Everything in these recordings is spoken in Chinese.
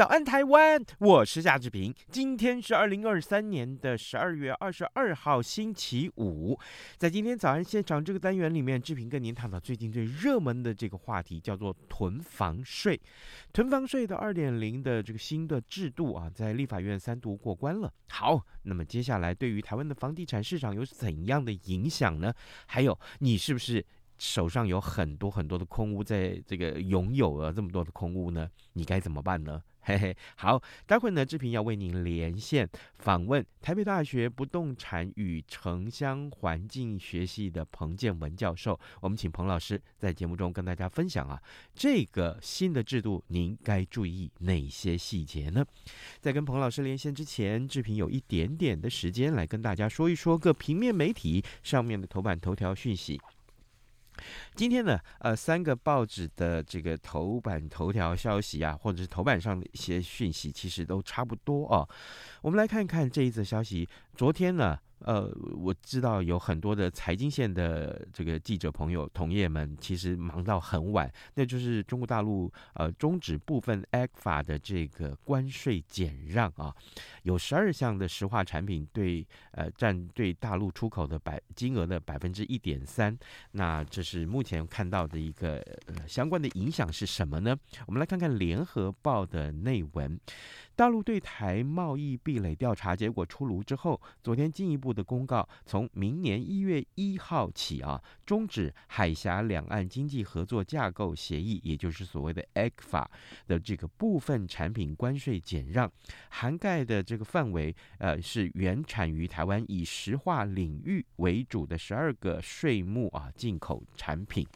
早安，台湾！我是夏志平。今天是二零二三年的十二月二十二号，星期五。在今天早安现场这个单元里面，志平跟您探讨最近最热门的这个话题，叫做囤房税。囤房税的二点零的这个新的制度啊，在立法院三读过关了。好，那么接下来对于台湾的房地产市场有怎样的影响呢？还有，你是不是手上有很多很多的空屋，在这个拥有了这么多的空屋呢？你该怎么办呢？嘿嘿，好，待会呢，志平要为您连线访问台北大学不动产与城乡环境学系的彭建文教授。我们请彭老师在节目中跟大家分享啊，这个新的制度您该注意哪些细节呢？在跟彭老师连线之前，志平有一点点的时间来跟大家说一说各平面媒体上面的头版头条讯息。今天呢，呃，三个报纸的这个头版头条消息啊，或者是头版上的一些讯息，其实都差不多啊。我们来看看这一则消息。昨天呢，呃，我知道有很多的财经线的这个记者朋友、同业们，其实忙到很晚。那就是中国大陆呃终止部分 ECFA 的这个关税减让啊，有十二项的石化产品对呃占对大陆出口的百金额的百分之一点三。那这是目前看到的一个呃相关的影响是什么呢？我们来看看联合报的内文。大陆对台贸易壁垒调查结果出炉之后，昨天进一步的公告，从明年一月一号起啊，终止海峡两岸经济合作架构协议，也就是所谓的 ECFA 的这个部分产品关税减让，涵盖的这个范围，呃，是原产于台湾以石化领域为主的十二个税目啊进口产品。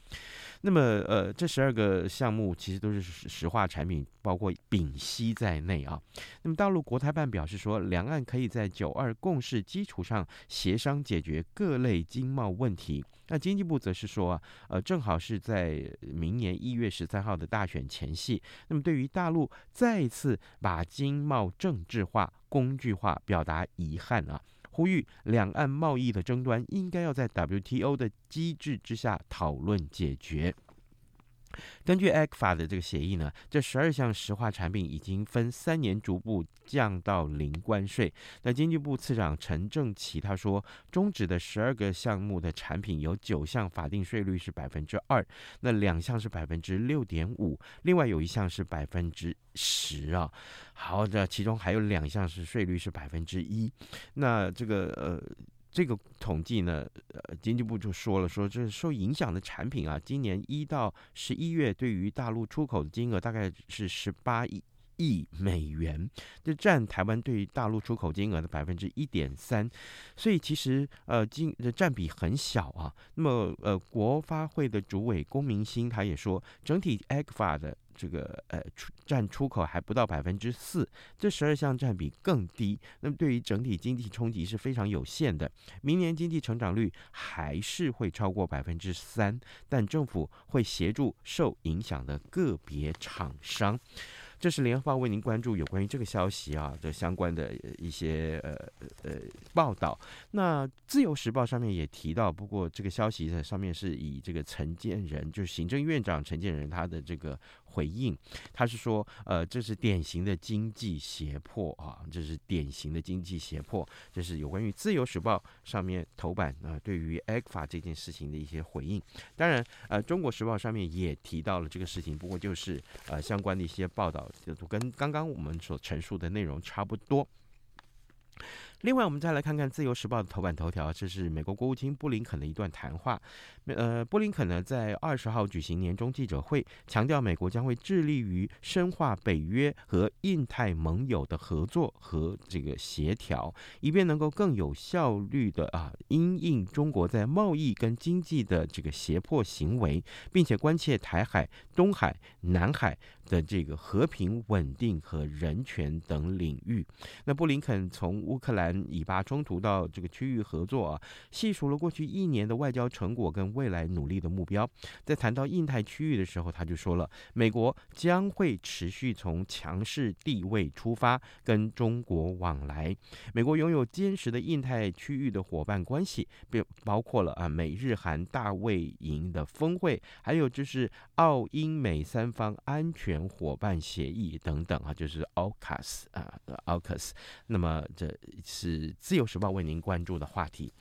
那么，呃，这十二个项目其实都是石化产品，包括丙烯在内啊。那么，大陆国台办表示说，两岸可以在九二共识基础上协商解决各类经贸问题。那经济部则是说，呃，正好是在明年一月十三号的大选前夕。那么，对于大陆再次把经贸政治化、工具化，表达遗憾啊。呼吁两岸贸易的争端应该要在 WTO 的机制之下讨论解决。根据 ECFA 的这个协议呢，这十二项石化产品已经分三年逐步降到零关税。那经济部次长陈正奇他说，终止的十二个项目的产品有九项法定税率是百分之二，那两项是百分之六点五，另外有一项是百分之十啊。好的，其中还有两项是税率是百分之一。那这个呃。这个统计呢，呃，经济部就说了，说这受影响的产品啊，今年一到十一月对于大陆出口的金额大概是十八亿亿美元，这占台湾对于大陆出口金额的百分之一点三，所以其实呃，金的占比很小啊。那么呃，国发会的主委龚明鑫他也说，整体 ECFA 的。这个呃出占出口还不到百分之四，这十二项占比更低，那么对于整体经济冲击是非常有限的。明年经济成长率还是会超过百分之三，但政府会协助受影响的个别厂商。这是联合报为您关注有关于这个消息啊的相关的一些呃呃报道。那自由时报上面也提到，不过这个消息在上面是以这个陈建仁，就是行政院长陈建仁他的这个。回应，他是说，呃，这是典型的经济胁迫啊，这是典型的经济胁迫，这是有关于《自由时报》上面头版啊、呃，对于 Agfa 这件事情的一些回应。当然，呃，《中国时报》上面也提到了这个事情，不过就是呃相关的一些报道，就跟刚刚我们所陈述的内容差不多。另外，我们再来看看《自由时报》的头版头条，这是美国国务卿布林肯的一段谈话。呃，布林肯呢在二十号举行年终记者会，强调美国将会致力于深化北约和印太盟友的合作和这个协调，以便能够更有效率的啊因应中国在贸易跟经济的这个胁迫行为，并且关切台海、东海、南海的这个和平稳定和人权等领域。那布林肯从乌克兰以巴冲突到这个区域合作啊，细数了过去一年的外交成果跟未来努力的目标，在谈到印太区域的时候，他就说了，美国将会持续从强势地位出发，跟中国往来。美国拥有坚实的印太区域的伙伴关系，并包括了啊美日韩大卫营的峰会，还有就是澳英美三方安全伙伴协议等等啊，就是 AUKUS 啊 AUKUS。那么这是自由时报为您关注的话题。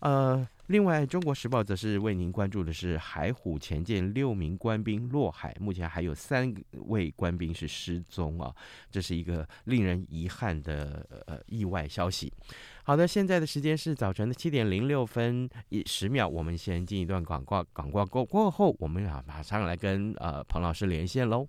呃，另外，《中国时报》则是为您关注的是海虎前舰六名官兵落海，目前还有三位官兵是失踪啊，这是一个令人遗憾的呃意外消息。好的，现在的时间是早晨的七点零六分一十秒，我们先进一段广告，广告过过后，我们啊马上来跟呃彭老师连线喽。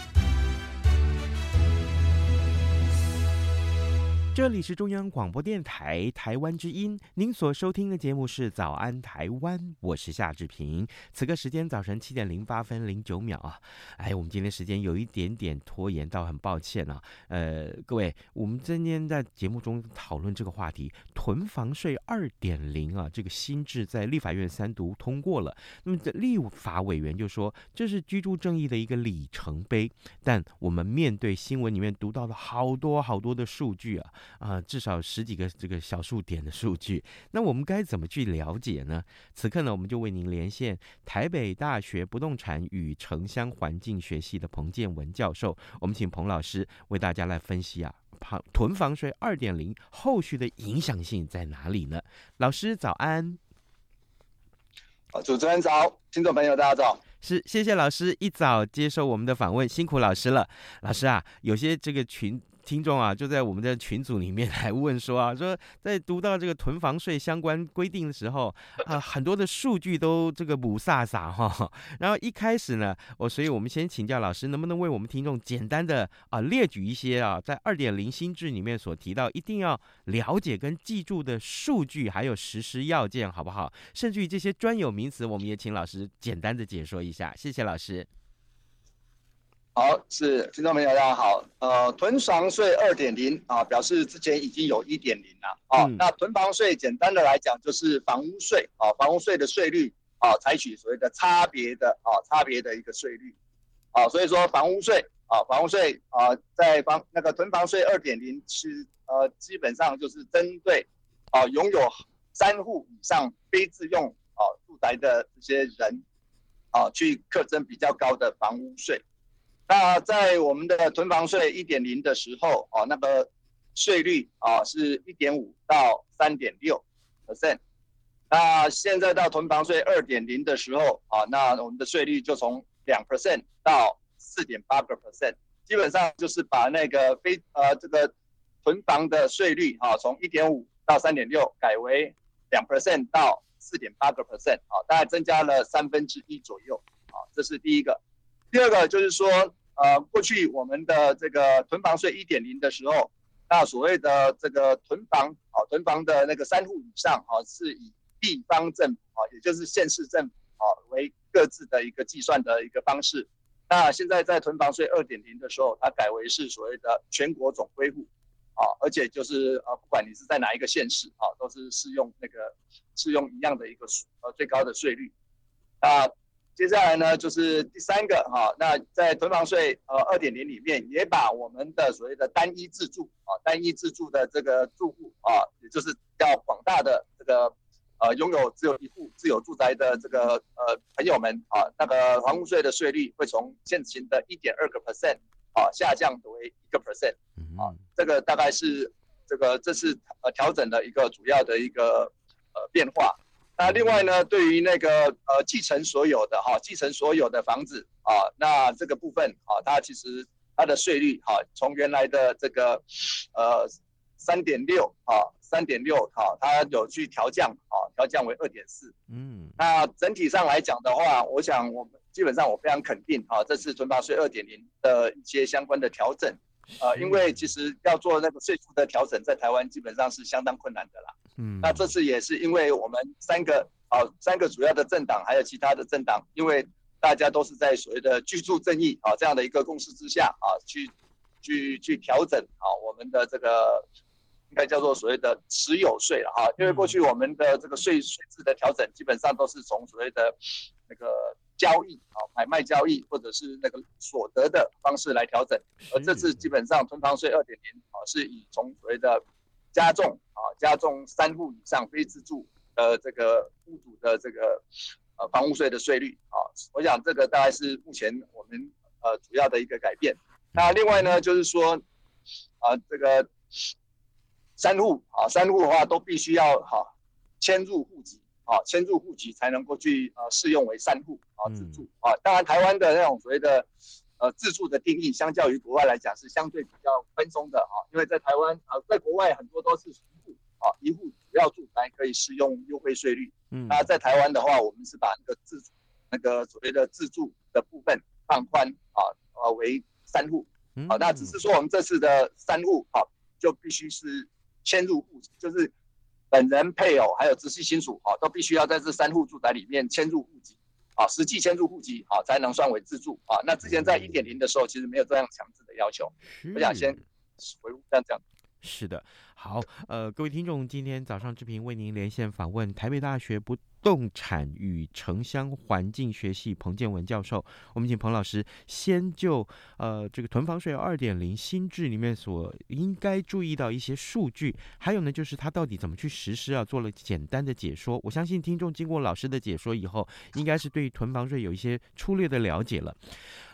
这里是中央广播电台台湾之音，您所收听的节目是《早安台湾》，我是夏志平。此刻时间早晨七点零八分零九秒啊，哎，我们今天时间有一点点拖延，倒很抱歉啊。呃，各位，我们今天在节目中讨论这个话题，囤房税二点零啊，这个新制在立法院三读通过了。那么，这立法委员就说这是居住正义的一个里程碑，但我们面对新闻里面读到了好多好多的数据啊。啊、呃，至少十几个这个小数点的数据，那我们该怎么去了解呢？此刻呢，我们就为您连线台北大学不动产与城乡环境学系的彭建文教授，我们请彭老师为大家来分析啊，房囤房税二点零后续的影响性在哪里呢？老师早安。啊，主持人早，听众朋友大家早。是，谢谢老师一早接受我们的访问，辛苦老师了。老师啊，有些这个群。听众啊，就在我们的群组里面来问说啊，说在读到这个囤房税相关规定的时候啊，很多的数据都这个雾煞煞哈。然后一开始呢，我所以我们先请教老师，能不能为我们听众简单的啊列举一些啊，在二点零新制里面所提到一定要了解跟记住的数据，还有实施要件，好不好？甚至于这些专有名词，我们也请老师简单的解说一下。谢谢老师。好，是听众朋友，大家好。呃，囤房税二点零啊，表示之前已经有一点零了啊。嗯、那囤房税简单的来讲，就是房屋税啊，房屋税的税率啊，采取所谓的差别的啊，差别的一个税率啊。所以说房屋税啊，房屋税啊，在房那个囤房税二点零是呃，基本上就是针对啊拥有三户以上非自用啊住宅的这些人啊去课征比较高的房屋税。那在我们的囤房税一点零的时候哦，那个税率啊是一点五到三点六 percent。那现在到囤房税二点零的时候啊，那我们的税率就从两 percent 到四点八个 percent，基本上就是把那个非呃这个囤房的税率啊，从一点五到三点六改为两 percent 到四点八个 percent 啊，大概增加了三分之一左右啊，这是第一个。第二个就是说，呃，过去我们的这个囤房税一点零的时候，那所谓的这个囤房啊，囤房的那个三户以上啊，是以地方政府啊，也就是县市政府啊，为各自的一个计算的一个方式。那现在在囤房税二点零的时候，它改为是所谓的全国总归户啊，而且就是呃，不管你是在哪一个县市啊，都是适用那个适用一样的一个呃最高的税率。啊，接下来呢就是第三个哈，那在囤房税呃二点零里面，也把我们的所谓的单一自住啊，单一自住的这个住户啊，也就是要广大的这个。呃，拥有只有一户自有住宅的这个呃朋友们啊，那个房屋税的税率会从现行的一点二个 percent 啊下降为一个 percent 啊，这个大概是这个这是呃调整的一个主要的一个呃变化。那另外呢，对于那个呃继承所有的哈继承所有的房子啊，那这个部分啊，它其实它的税率哈从原来的这个呃三点六啊。三点六，哈，它有去调降，啊，调降为二点四，嗯，那整体上来讲的话，我想我们基本上我非常肯定，啊，这次存房税二点零的一些相关的调整，呃，因为其实要做那个税负的调整，在台湾基本上是相当困难的啦，嗯，那这次也是因为我们三个，啊，三个主要的政党还有其他的政党，因为大家都是在所谓的居住正义，啊，这样的一个共识之下，啊，去去去调整，啊，我们的这个。应该叫做所谓的持有税了哈，因为过去我们的这个税税制的调整，基本上都是从所谓的那个交易啊，买卖交易或者是那个所得的方式来调整，而这次基本上囤房税二点零啊，是以从所谓的加重啊，加重三户以上非自住的这个屋主的这个呃房屋税的税率啊，我想这个大概是目前我们呃主要的一个改变。那另外呢，就是说啊这个。三户啊，三户的话都必须要哈迁入户籍啊，迁入户籍才能够去呃适用为三户啊自住啊。当然，台湾的那种所谓的呃自住的定义，相较于国外来讲是相对比较宽松的啊。因为在台湾啊，在国外很多都是一户啊，一户主要住宅可以适用优惠税率。嗯，那在台湾的话，我们是把那个自住那个所谓的自住的部分放宽啊啊为三户。好，那只是说我们这次的三户啊，就必须是。迁入户籍就是本人、配偶还有直系亲属啊，都必须要在这三户住宅里面迁入户籍啊，实际迁入户籍啊，才能算为自住啊。那之前在一点零的时候，其实没有这样强制的要求。我想先回复这样讲。是的，好，呃，各位听众，今天早上志平为您连线访问台北大学不动产与城乡环境学系彭建文教授。我们请彭老师先就呃这个囤房税二点零新制里面所应该注意到一些数据，还有呢就是它到底怎么去实施啊，做了简单的解说。我相信听众经过老师的解说以后，应该是对囤房税有一些粗略的了解了。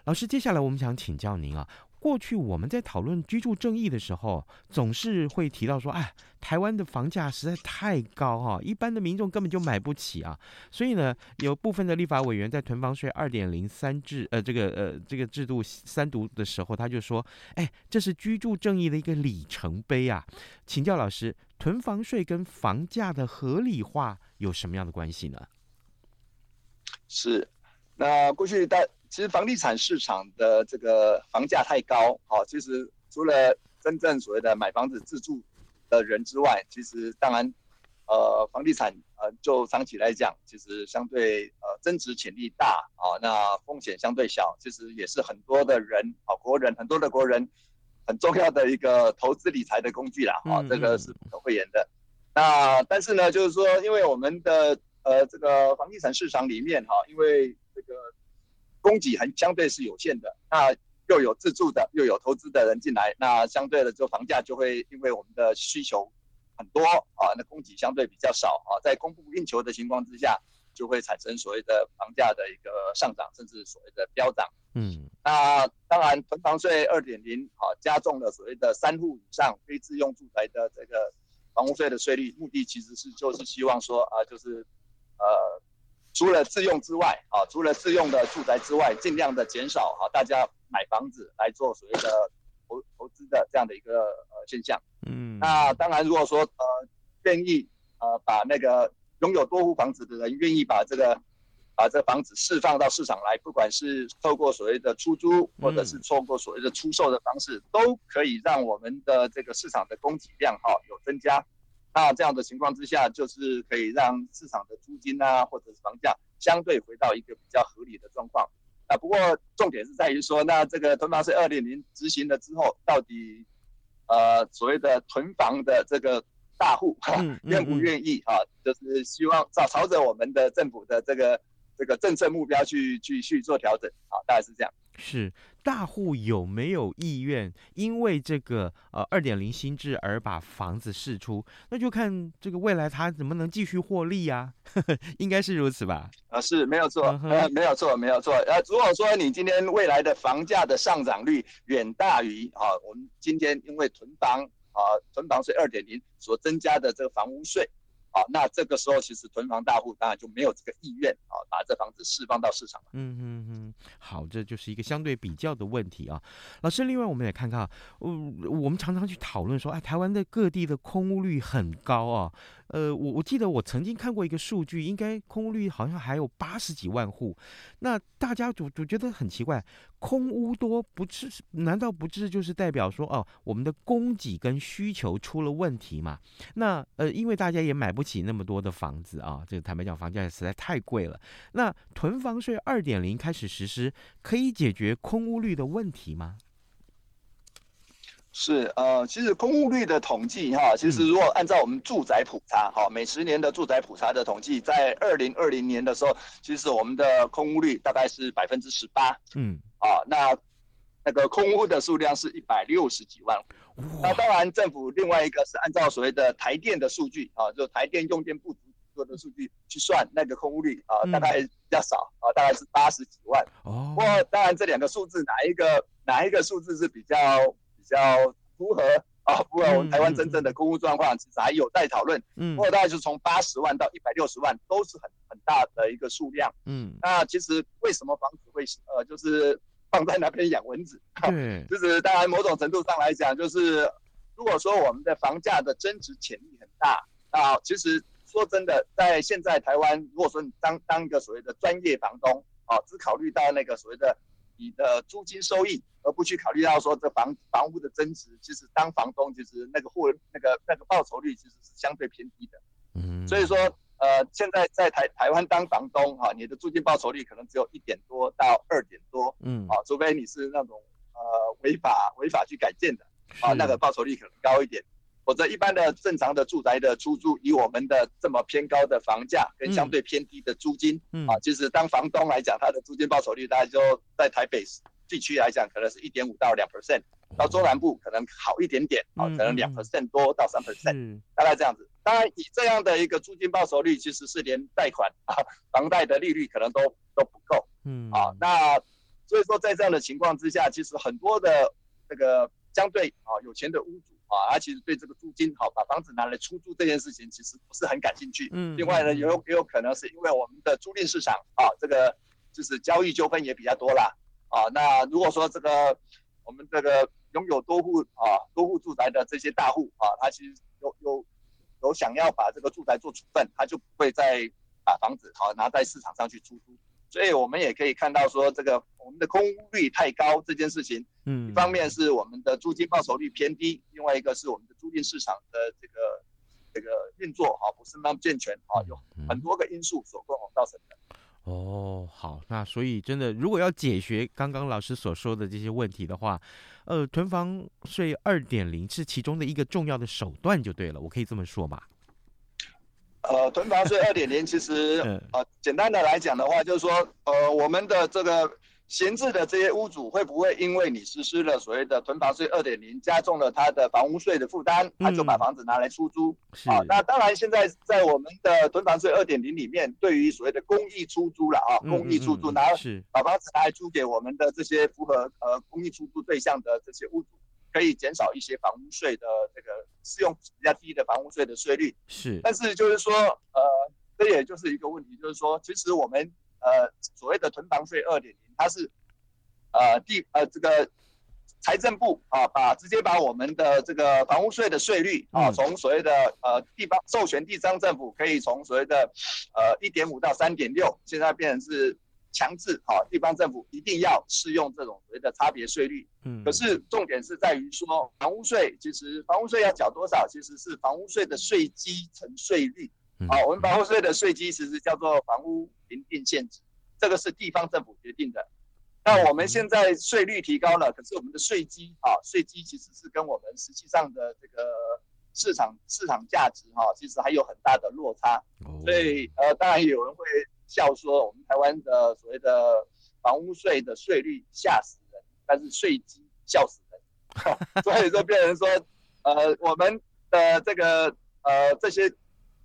老师，接下来我们想请教您啊。过去我们在讨论居住正义的时候，总是会提到说，哎，台湾的房价实在太高哈，一般的民众根本就买不起啊。所以呢，有部分的立法委员在囤房税二点零三制呃这个呃这个制度三读的时候，他就说，哎，这是居住正义的一个里程碑啊。请教老师，囤房税跟房价的合理化有什么样的关系呢？是，那过去大。其实房地产市场的这个房价太高，好，其实除了真正所谓的买房子自住的人之外，其实当然，呃，房地产呃就长期来讲，其实相对呃增值潜力大啊，那风险相对小，其实也是很多的人啊国人很多的国人很重要的一个投资理财的工具啦，啊，这个是不可讳言的。那但是呢，就是说，因为我们的呃这个房地产市场里面哈，因为这个。供给很相对是有限的，那又有自住的，又有投资的人进来，那相对的就房价就会因为我们的需求很多啊，那供给相对比较少啊，在供不应求的情况之下，就会产生所谓的房价的一个上涨，甚至所谓的飙涨。嗯，那当然，囤房税二点零啊，加重了所谓的三户以上非自用住宅的这个房屋税的税率，目的其实是就是希望说啊，就是呃，除了自用之外啊，除了自用的住宅之外，尽量的减少啊，大家买房子来做所谓的投投资的这样的一个呃现象。嗯，那当然，如果说呃愿意呃把那个拥有多户房子的人愿意把这个把这房子释放到市场来，不管是透过所谓的出租，或者是透过所谓的出售的方式，都可以让我们的这个市场的供给量哈有增加。那这样的情况之下，就是可以让市场的租金啊，或者是房价相对回到一个比较合理的状况。啊，不过重点是在于说，那这个囤房税二点零执行了之后，到底呃所谓的囤房的这个大户哈愿不愿意哈，就是希望朝朝着我们的政府的这个这个政策目标去去去做调整，啊，大概是这样。是大户有没有意愿因为这个呃二点零新制而把房子释出？那就看这个未来他能不能继续获利啊，应该是如此吧？啊，是没有错，呃，没有错，没有错。呃，如果说你今天未来的房价的上涨率远大于啊，我们今天因为囤房啊，囤房税二点零所增加的这个房屋税。好，那这个时候其实囤房大户当然就没有这个意愿啊，把这房子释放到市场。嗯嗯嗯，好，这就是一个相对比较的问题啊。老师，另外我们也看看啊，嗯，我们常常去讨论说，哎，台湾的各地的空屋率很高啊。呃，我我记得我曾经看过一个数据，应该空屋率好像还有八十几万户。那大家就就觉得很奇怪，空屋多不是？难道不是就是代表说，哦，我们的供给跟需求出了问题嘛？那呃，因为大家也买不起那么多的房子啊，这个坦白讲，房价实在太贵了。那囤房税二点零开始实施，可以解决空屋率的问题吗？是呃，其实空屋率的统计哈，其实如果按照我们住宅普查哈，每十年的住宅普查的统计，在二零二零年的时候，其实我们的空屋率大概是百分之十八，嗯，啊，那那个空屋的数量是一百六十几万。那当然，政府另外一个是按照所谓的台电的数据啊，就台电用电不足做的数据去算那个空屋率啊，大概比较少啊，大概是八十几万。哦，不过当然这两个数字哪一个哪一个数字是比较？比较符合啊，符合我们台湾真正的空屋状况，其实还有待讨论。嗯，不过大概是从八十万到一百六十万，都是很很大的一个数量。嗯，那其实为什么房子会呃，就是放在那边养蚊子？嗯，就是当然某种程度上来讲，就是如果说我们的房价的增值潜力很大啊，其实说真的，在现在台湾，如果说你当当一个所谓的专业房东啊，只考虑到那个所谓的。你的租金收益，而不去考虑到说这房房屋的增值，其实当房东其实那个货那个那个报酬率其实是相对偏低的。嗯，所以说呃，现在在台台湾当房东哈，你的租金报酬率可能只有一点多到二点多。嗯，啊，除非你是那种呃违法违法去改建的啊，那个报酬率可能高一点。否则，一般的正常的住宅的出租，以我们的这么偏高的房价跟相对偏低的租金，嗯，啊，就是当房东来讲，他的租金报酬率大概就在台北地区来讲，可能是一点五到两 percent，到中南部可能好一点点，啊，可能两 percent 多到三 percent，大概这样子。当然，以这样的一个租金报酬率，其实是连贷款啊，房贷的利率可能都都不够，嗯，啊，那所以说在这样的情况之下，其实很多的这个相对啊有钱的屋主。啊，他其实对这个租金好，把房子拿来出租这件事情，其实不是很感兴趣。嗯，另外呢，也有也有可能是因为我们的租赁市场啊，这个就是交易纠纷也比较多啦。啊，那如果说这个我们这个拥有多户啊多户住宅的这些大户啊，他其实有有有想要把这个住宅做处分，他就不会再把房子好拿在市场上去出租。所以我们也可以看到说，这个我们的空屋率太高这件事情，嗯，一方面是我们的租金报酬率偏低，另外一个是我们的租赁市场的这个这个运作哈不是那么健全啊，有很多个因素所共同造成的。哦，好，那所以真的如果要解决刚刚老师所说的这些问题的话，呃，囤房税二点零是其中的一个重要的手段就对了，我可以这么说吗？呃，囤房税二点零，其实 呃，简单的来讲的话，就是说，呃，我们的这个闲置的这些屋主会不会因为你实施了所谓的囤房税二点零，加重了他的房屋税的负担，他就把房子拿来出租？是。啊，那当然现在在我们的囤房税二点零里面，对于所谓的公益出租了啊，公益出租拿把房子拿来租给我们的这些符合呃公益出租对象的这些屋主，可以减少一些房屋税的这个适用比较低的房屋税的税率。是，但是就是说呃，这也就是一个问题，就是说其实我们。呃，所谓的囤房税二点零，它是呃地呃这个财政部啊，把直接把我们的这个房屋税的税率啊，从所谓的呃地方授权地方政府可以从所谓的呃一点五到三点六，现在变成是强制啊，地方政府一定要适用这种所谓的差别税率。嗯，可是重点是在于说，房屋税其实房屋税要缴多少，其实是房屋税的税基乘税率。好，我们房屋税的税基其实叫做房屋评定现值，这个是地方政府决定的。那我们现在税率提高了，可是我们的税基啊，税基其实是跟我们实际上的这个市场市场价值哈，其实还有很大的落差。所以呃，当然有人会笑说，我们台湾的所谓的房屋税的税率吓死人，但是税基笑死人。所以说，变成说，呃，我们的这个呃这些。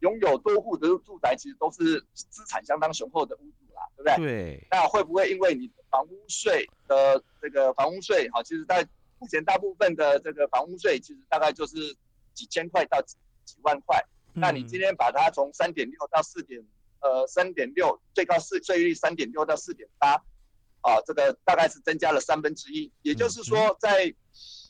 拥有多户的住宅，其实都是资产相当雄厚的屋主啦，对不对？对。那会不会因为你的房屋税的这个房屋税，哈，其实在目前大部分的这个房屋税，其实大概就是几千块到几几万块。嗯。那你今天把它从三点六到四点，呃，三点六最高税税率三点六到四点八，啊，这个大概是增加了三分之一。也就是说，在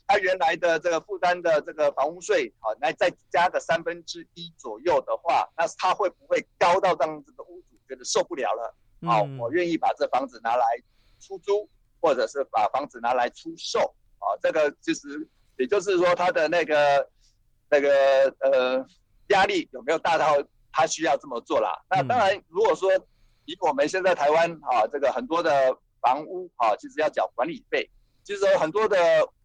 他原来的这个负担的这个房屋税，啊，那再加个三分之一左右的话，那他会不会高到让这个屋主觉得受不了了？好，我愿意把这房子拿来出租，或者是把房子拿来出售，啊，这个其实也就是说他的那个那个呃压力有没有大到他需要这么做啦？那当然，如果说以我们现在台湾啊，这个很多的房屋啊，其实要缴管理费，其实很多的。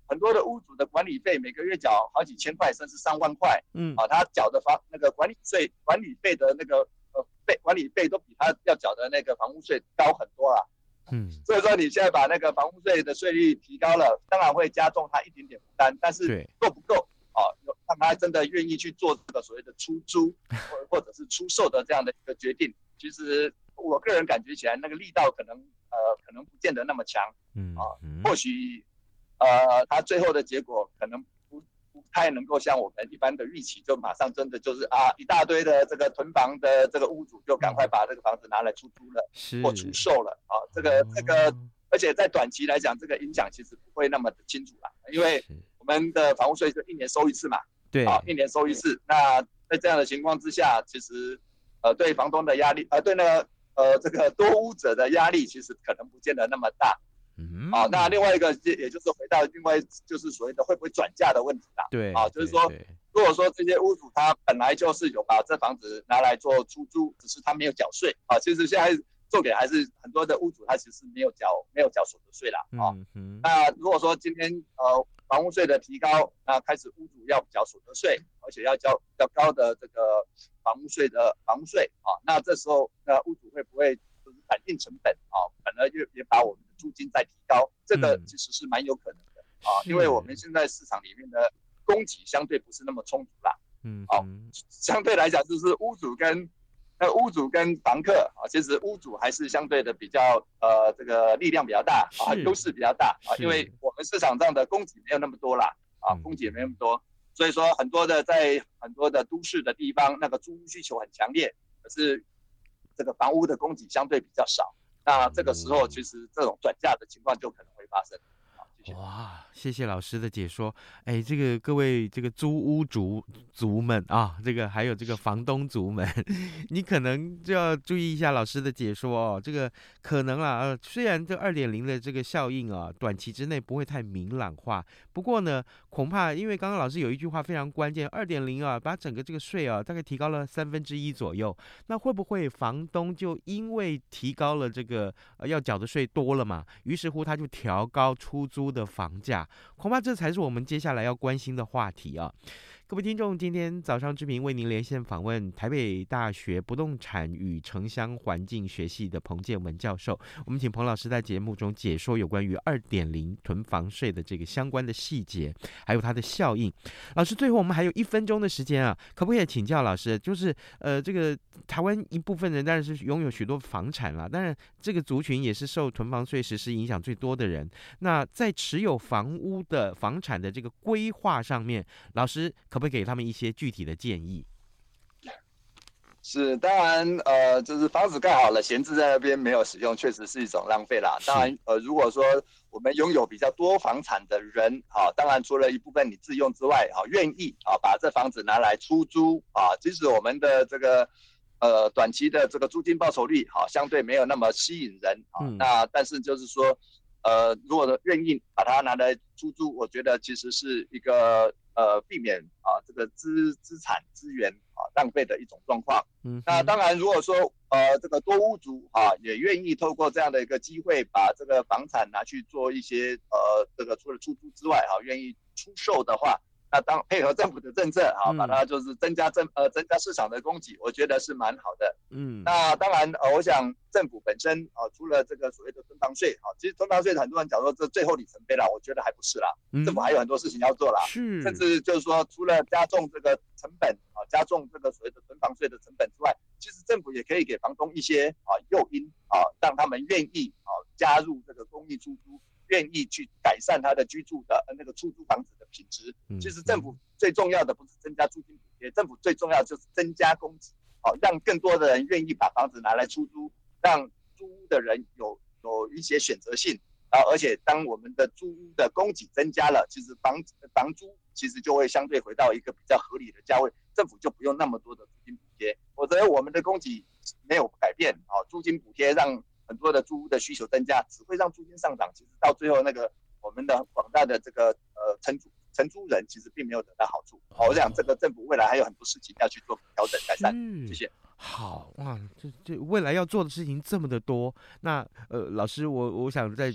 很多的屋主的管理费每个月缴好几千块，甚至上万块。嗯，啊，他缴的房那个管理税、管理费的那个呃费管理费都比他要缴的那个房屋税高很多啊。嗯，所以说你现在把那个房屋税的税率提高了，当然会加重他一点点负担，但是够不够啊？让他真的愿意去做这个所谓的出租 或或者是出售的这样的一个决定，其实我个人感觉起来那个力道可能呃可能不见得那么强。嗯啊，或许。呃，他最后的结果可能不不太能够像我们一般的预期，就马上真的就是啊，一大堆的这个囤房的这个屋主就赶快把这个房子拿来出租了，或出售了啊。这个这个，而且在短期来讲，这个影响其实不会那么的清楚啦，因为我们的房屋税是一年收一次嘛，对，啊，一年收一次。那在这样的情况之下，其实呃，对房东的压力，呃，对那个呃这个多屋者的压力，其实可能不见得那么大。嗯，啊，那另外一个也也就是回到另外就是所谓的会不会转嫁的问题啦。对，啊，就是说，如果说这些屋主他本来就是有把这房子拿来做出租，只是他没有缴税啊，其实现在重点还是很多的屋主他其实没有缴没有缴所得税啦。啊。嗯，那如果说今天呃房屋税的提高，那开始屋主要缴所得税，而且要交比较高的这个房屋税的房屋税啊，那这时候那屋主会不会就是反映成本啊，反而也也把我们的。租金再提高，这个其实是蛮有可能的啊，因为我们现在市场里面的供给相对不是那么充足啦。嗯，好，相对来讲就是屋主跟那屋主跟房客啊，其实屋主还是相对的比较呃这个力量比较大啊，优势比较大啊，因为我们市场上的供给没有那么多啦啊，供给也没那么多，所以说很多的在很多的都市的地方，那个租屋需求很强烈，可是这个房屋的供给相对比较少。那这个时候，其实这种转嫁的情况就可能会发生。哇，谢谢老师的解说。哎，这个各位这个租屋族族们啊，这个还有这个房东族们，你可能就要注意一下老师的解说哦。这个可能啊，呃，虽然这二点零的这个效应啊，短期之内不会太明朗化，不过呢，恐怕因为刚刚老师有一句话非常关键，二点零啊，把整个这个税啊大概提高了三分之一左右，那会不会房东就因为提高了这个呃要缴的税多了嘛，于是乎他就调高出租的房价，恐怕这才是我们接下来要关心的话题啊。各位听众，今天早上志平为您连线访问台北大学不动产与城乡环境学系的彭建文教授。我们请彭老师在节目中解说有关于二点零囤房税的这个相关的细节，还有它的效应。老师，最后我们还有一分钟的时间啊，可不可以请教老师？就是呃，这个台湾一部分人当然是拥有许多房产了，当然这个族群也是受囤房税实施影响最多的人。那在持有房屋的房产的这个规划上面，老师不可以给他们一些具体的建议？是，当然，呃，就是房子盖好了，闲置在那边没有使用，确实是一种浪费啦。当然，呃，如果说我们拥有比较多房产的人，啊，当然除了一部分你自用之外，啊，愿意啊把这房子拿来出租，啊，即使我们的这个呃短期的这个租金报酬率，啊，相对没有那么吸引人，啊，嗯、那但是就是说，呃，如果愿意把它拿来出租，我觉得其实是一个。呃，避免啊这个资资产资源啊浪费的一种状况。嗯，那当然，如果说呃这个多屋主啊也愿意透过这样的一个机会，把这个房产拿去做一些呃这个除了出租之外啊，愿意出售的话。那当配合政府的政策，好，把它就是增加政呃增加市场的供给，我觉得是蛮好的。嗯，那当然呃，我想政府本身啊，除了这个所谓的囤房税，啊，其实囤房税很多人讲说这最后里程碑了，我觉得还不是啦。政府还有很多事情要做啦。是，甚至就是说，除了加重这个成本啊，加重这个所谓的囤房税的成本之外，其实政府也可以给房东一些啊诱因啊，让他们愿意啊加入这个公益出租。愿意去改善他的居住的那个出租房子的品质。其实政府最重要的不是增加租金补贴，政府最重要就是增加供给，好让更多的人愿意把房子拿来出租，让租屋的人有有一些选择性。然后，而且当我们的租屋的供给增加了，其实房房租其实就会相对回到一个比较合理的价位，政府就不用那么多的租金补贴。否则我们的供给没有改变，啊，租金补贴让。很多的租屋的需求增加，只会让租金上涨。其实到最后，那个我们的广大的这个呃承租承租人，其实并没有得到好处。好，我想这个政府未来还有很多事情要去做调整改善。谢谢。好哇，这这未来要做的事情这么的多。那呃，老师，我我想再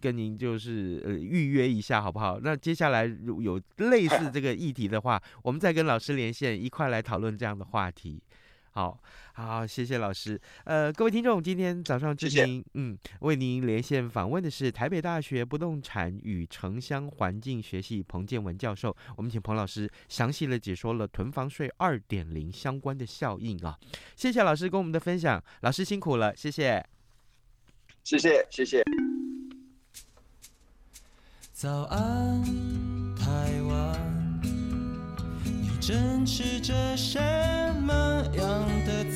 跟您就是呃预约一下好不好？那接下来如有类似这个议题的话，我们再跟老师连线，一块来讨论这样的话题。好好，谢谢老师。呃，各位听众，今天早上志平嗯，为您连线访问的是台北大学不动产与城乡环境学系彭建文教授。我们请彭老师详细的解说了囤房税二点零相关的效应啊。谢谢老师跟我们的分享，老师辛苦了，谢谢，谢谢，谢谢。早安，台湾。你正吃着什么样的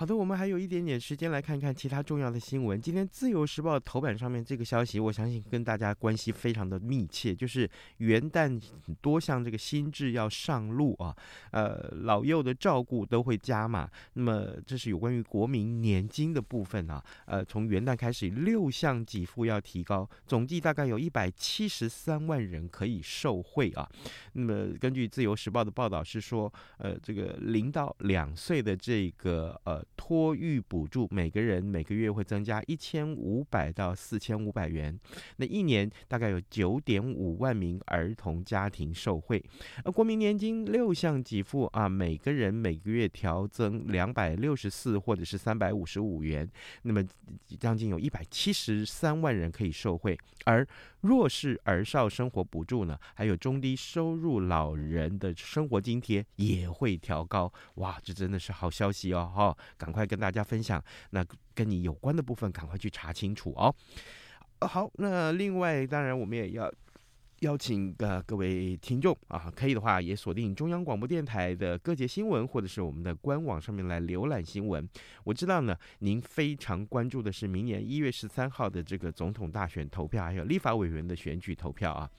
好的，我们还有一点点时间来看看其他重要的新闻。今天《自由时报》头版上面这个消息，我相信跟大家关系非常的密切，就是元旦多项这个新制要上路啊，呃，老幼的照顾都会加码。那么这是有关于国民年金的部分啊，呃，从元旦开始六项给付要提高，总计大概有一百七十三万人可以受惠啊。那么根据《自由时报》的报道是说，呃，这个零到两岁的这个呃。托育补助每个人每个月会增加一千五百到四千五百元，那一年大概有九点五万名儿童家庭受惠。而国民年金六项给付啊，每个人每个月调增两百六十四或者是三百五十五元，那么将近有一百七十三万人可以受惠。而弱势儿少生活补助呢，还有中低收入老人的生活津贴也会调高。哇，这真的是好消息哦！哈，赶快跟大家分享。那跟你有关的部分，赶快去查清楚哦。好，那另外当然我们也要。邀请呃各位听众啊，可以的话也锁定中央广播电台的各节新闻，或者是我们的官网上面来浏览新闻。我知道呢，您非常关注的是明年一月十三号的这个总统大选投票，还有立法委员的选举投票啊。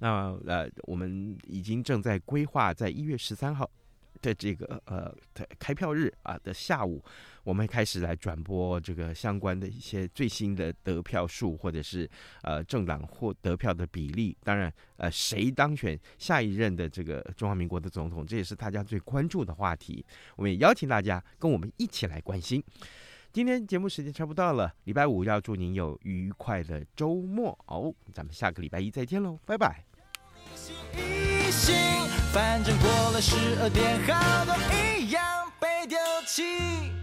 那呃，我们已经正在规划在一月十三号。的这个呃开票日啊的下午，我们开始来转播这个相关的一些最新的得票数，或者是呃政党获得票的比例。当然，呃，谁当选下一任的这个中华民国的总统，这也是大家最关注的话题。我们也邀请大家跟我们一起来关心。今天节目时间差不多了，礼拜五要祝您有愉快的周末哦。咱们下个礼拜一再见喽，拜拜。反正过了十二点，好多一样被丢弃。